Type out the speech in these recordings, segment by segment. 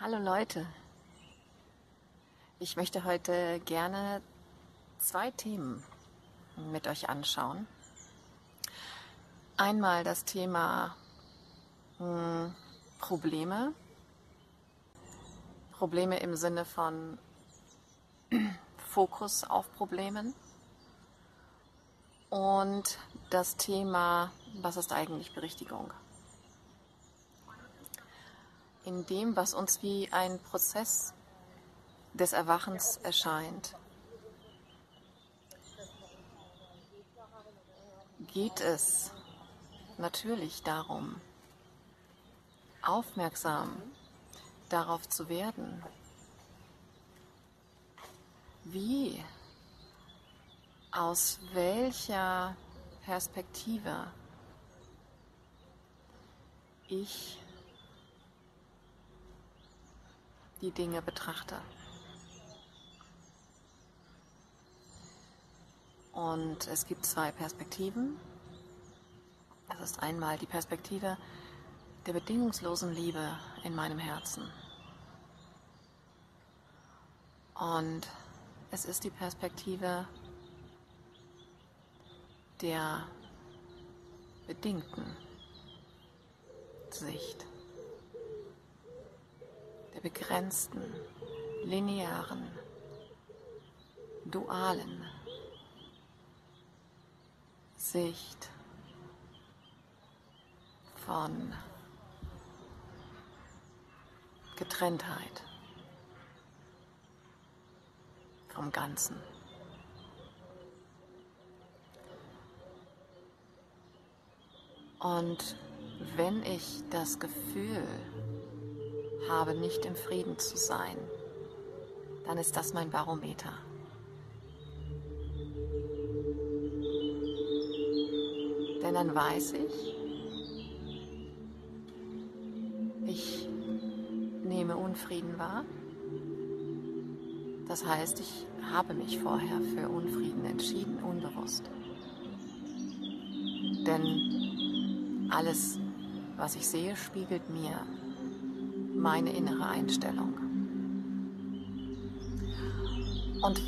Hallo Leute, ich möchte heute gerne zwei Themen mit euch anschauen. Einmal das Thema hm, Probleme, Probleme im Sinne von Fokus auf Problemen und das Thema, was ist eigentlich Berichtigung? In dem, was uns wie ein Prozess des Erwachens erscheint, geht es natürlich darum, aufmerksam darauf zu werden, wie, aus welcher Perspektive ich die Dinge betrachte. Und es gibt zwei Perspektiven. Das ist einmal die Perspektive der bedingungslosen Liebe in meinem Herzen. Und es ist die Perspektive der bedingten Sicht, begrenzten, linearen, dualen Sicht von Getrenntheit vom Ganzen. Und wenn ich das Gefühl habe, nicht im Frieden zu sein, dann ist das mein Barometer. Denn dann weiß ich, ich nehme Unfrieden wahr. Das heißt, ich habe mich vorher für Unfrieden entschieden, unbewusst. Denn alles, was ich sehe, spiegelt mir meine innere Einstellung. Und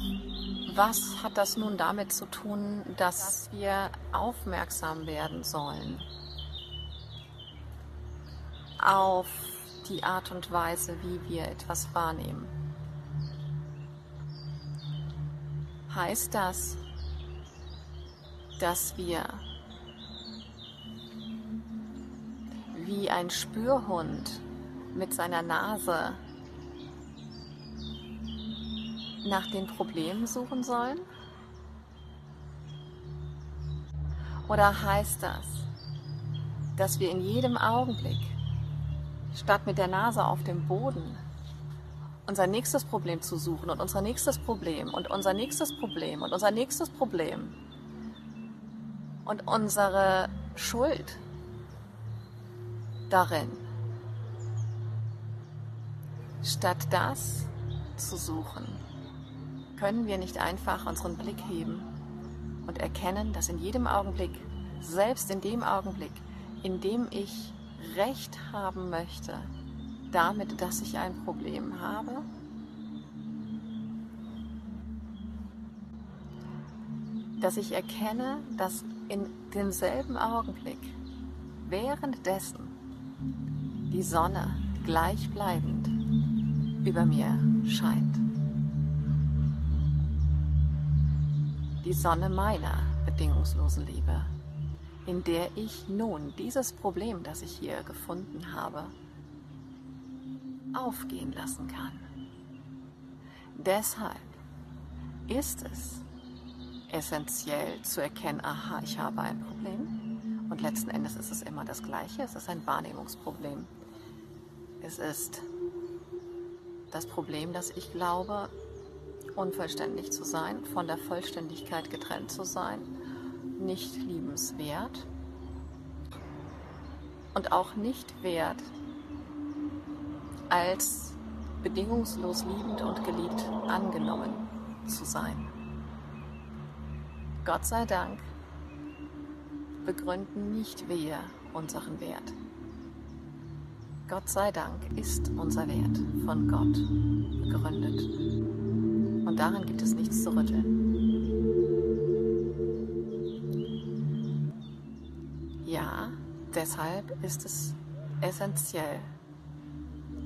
was hat das nun damit zu tun, dass wir aufmerksam werden sollen auf die Art und Weise, wie wir etwas wahrnehmen? Heißt das, dass wir wie ein Spürhund mit seiner Nase nach den Problemen suchen sollen? Oder heißt das, dass wir in jedem Augenblick, statt mit der Nase auf dem Boden, unser nächstes Problem zu suchen und unser nächstes Problem und unser nächstes Problem und unser nächstes Problem und unsere Schuld darin, statt das zu suchen, können wir nicht einfach unseren Blick heben und erkennen, dass in jedem Augenblick, selbst in dem Augenblick, in dem ich Recht haben möchte, damit, dass ich ein Problem habe, dass ich erkenne, dass in demselben Augenblick, währenddessen die Sonne gleichbleibend über mir scheint. die Sonne meiner bedingungslosen Liebe, in der ich nun dieses Problem, das ich hier gefunden habe, aufgehen lassen kann. Deshalb ist es essentiell zu erkennen, aha, ich habe ein Problem. Und letzten Endes ist es immer das Gleiche, es ist ein Wahrnehmungsproblem. Es ist das Problem, dass ich glaube, unvollständig zu sein, von der Vollständigkeit getrennt zu sein, nicht liebenswert und auch nicht wert, als bedingungslos liebend und geliebt angenommen zu sein. Gott sei Dank begründen nicht wir unseren Wert. Gott sei Dank ist unser Wert von Gott begründet. Und daran gibt es nichts zu rütteln. Ja, deshalb ist es essentiell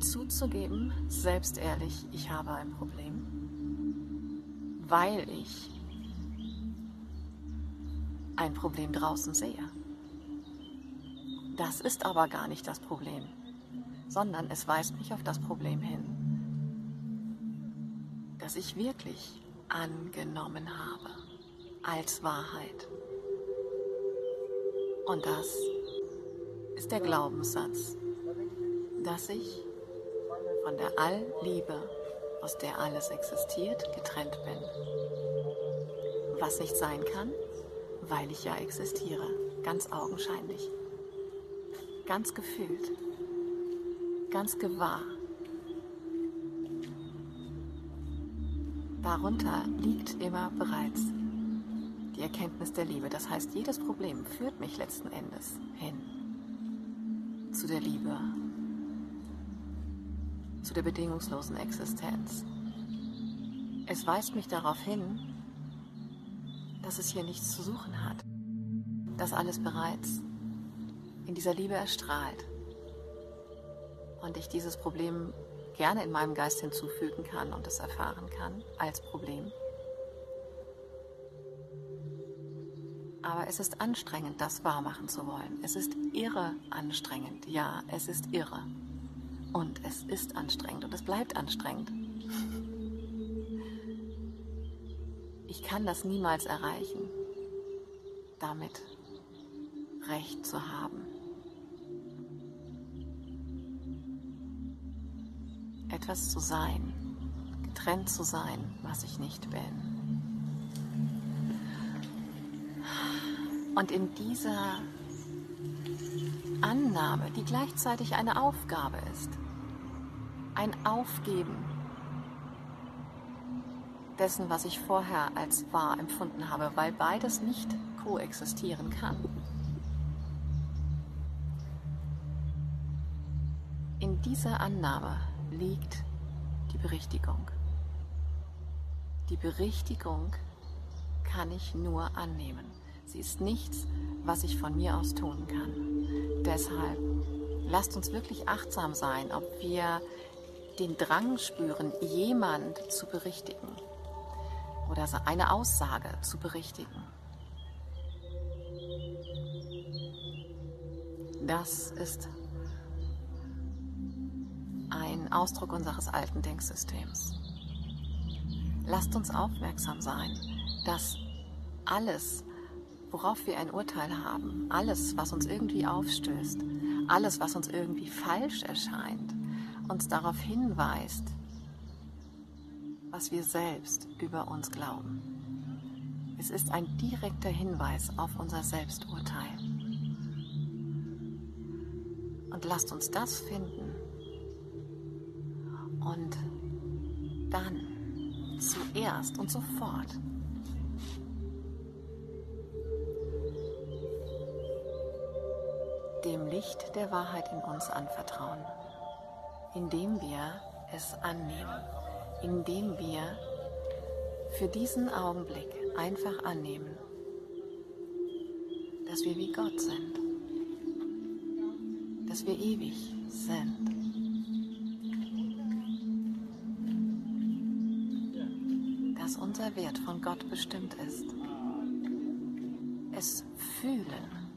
zuzugeben, selbst ehrlich, ich habe ein Problem, weil ich ein Problem draußen sehe. Das ist aber gar nicht das Problem, sondern es weist mich auf das Problem hin, dass ich wirklich angenommen habe als Wahrheit. Und das ist der Glaubenssatz, dass ich von der Allliebe, aus der alles existiert, getrennt bin. Was nicht sein kann, weil ich ja existiere, ganz augenscheinlich, ganz gefühlt, ganz gewahr. Darunter liegt immer bereits die Erkenntnis der Liebe. Das heißt, jedes Problem führt mich letzten Endes hin zu der Liebe, zu der bedingungslosen Existenz. Es weist mich darauf hin, dass es hier nichts zu suchen hat, dass alles bereits in dieser Liebe erstrahlt und ich dieses Problem gerne in meinem Geist hinzufügen kann und es erfahren kann als Problem. Aber es ist anstrengend, das wahrmachen zu wollen. Es ist irre anstrengend. Ja, es ist irre. Und es ist anstrengend und es bleibt anstrengend. Ich kann das niemals erreichen, damit Recht zu haben. Etwas zu sein, getrennt zu sein, was ich nicht bin. Und in dieser Annahme, die gleichzeitig eine Aufgabe ist, ein Aufgeben dessen, was ich vorher als wahr empfunden habe, weil beides nicht koexistieren kann. In dieser Annahme liegt die Berichtigung. Die Berichtigung kann ich nur annehmen. Sie ist nichts, was ich von mir aus tun kann. Deshalb lasst uns wirklich achtsam sein, ob wir den Drang spüren, jemand zu berichtigen oder eine Aussage zu berichtigen. Das ist Ausdruck unseres alten Denksystems. Lasst uns aufmerksam sein, dass alles, worauf wir ein Urteil haben, alles, was uns irgendwie aufstößt, alles, was uns irgendwie falsch erscheint, uns darauf hinweist, was wir selbst über uns glauben. Es ist ein direkter Hinweis auf unser Selbsturteil. Und lasst uns das finden und dann zuerst und sofort. Dem Licht der Wahrheit in uns anvertrauen, indem wir es annehmen, indem wir für diesen Augenblick einfach annehmen, dass wir wie Gott sind, dass wir ewig sind. Unser Wert von Gott bestimmt ist. Es fühlen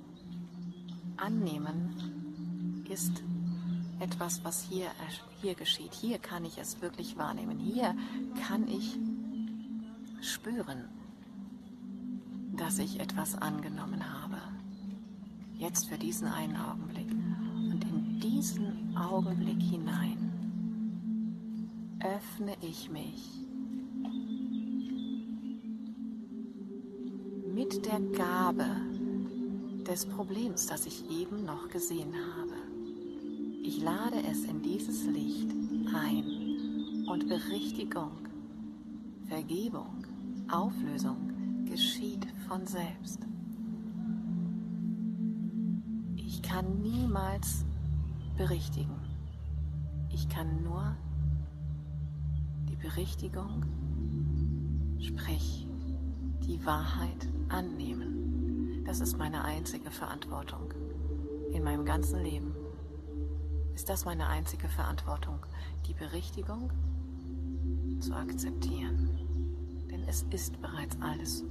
annehmen ist etwas, was hier, hier geschieht. Hier kann ich es wirklich wahrnehmen. Hier kann ich spüren, dass ich etwas angenommen habe. Jetzt für diesen einen Augenblick. Und in diesen Augenblick hinein öffne ich mich mit der Gabe, des Problems, das ich eben noch gesehen habe. Ich lade es in dieses Licht ein und Berichtigung, Vergebung, Auflösung geschieht von selbst. Ich kann niemals berichtigen, Ich kann nur die Berichtigung, sprich die Wahrheit annehmen. Das ist meine einzige Verantwortung in meinem ganzen Leben. Ist das meine einzige Verantwortung, die Berichtigung zu akzeptieren? Denn es ist bereits alles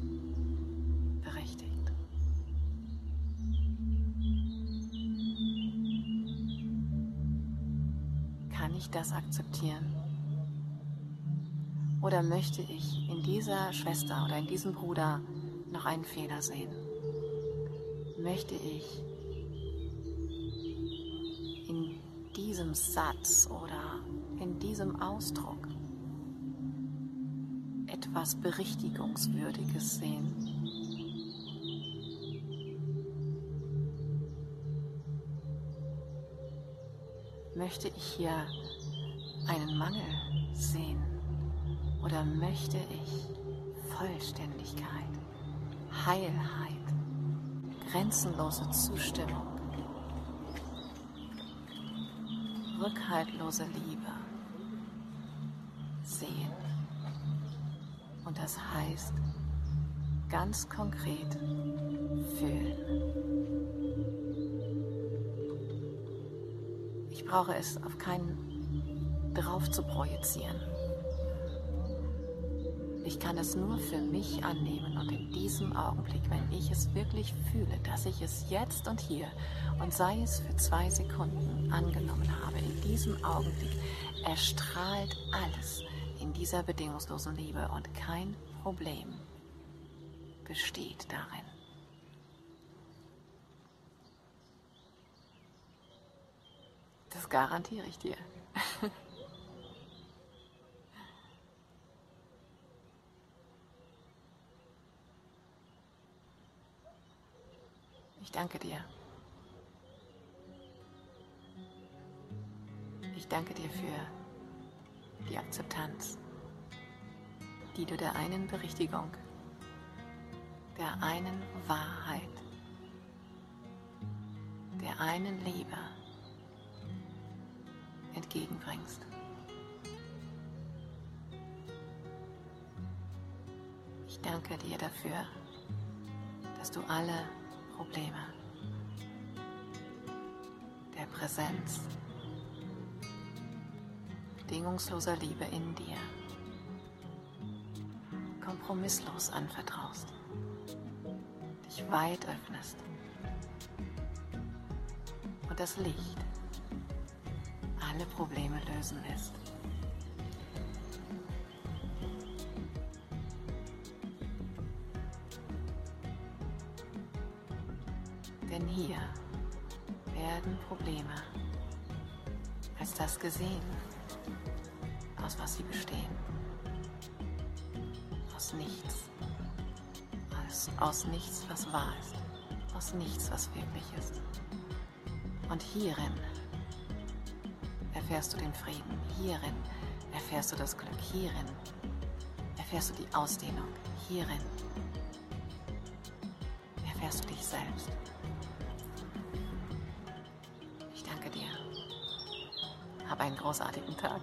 berechtigt. Kann ich das akzeptieren? Oder möchte ich in dieser Schwester oder in diesem Bruder noch einen Fehler sehen? Möchte ich in diesem Satz oder in diesem Ausdruck etwas Berichtigungswürdiges sehen? Möchte ich hier einen Mangel sehen oder möchte ich Vollständigkeit, Heilheit, grenzenlose Zustimmung, rückhaltlose Liebe sehen? Und das heißt ganz konkret fühlen. Ich brauche es auf keinen drauf zu projizieren. Ich kann es nur für mich annehmen und in diesem Augenblick, wenn ich es wirklich fühle, dass ich es jetzt und hier und sei es für zwei Sekunden angenommen habe, in diesem Augenblick erstrahlt alles in dieser bedingungslosen Liebe und kein Problem besteht darin. Das garantiere ich dir. Ich danke dir. Ich danke dir für die Akzeptanz, die du der einen Berichtigung, der einen Wahrheit, der einen Liebe entgegenbringst. Ich danke dir dafür, dass du alle Probleme. Der Präsenz. Bedingungsloser Liebe in dir. Kompromisslos anvertraust, dich weit öffnest. Und das Licht alle Probleme lösen lässt. Denn hier werden Probleme als das gesehen, aus was sie bestehen. Aus nichts. Aus, aus nichts, was wahr ist. Aus nichts, was wirklich ist. Und hierin erfährst du den Frieden. Hierin erfährst du das Glück. Hierin erfährst du die Ausdehnung. Hierin erfährst du dich selbst. Einen großartigen Tag.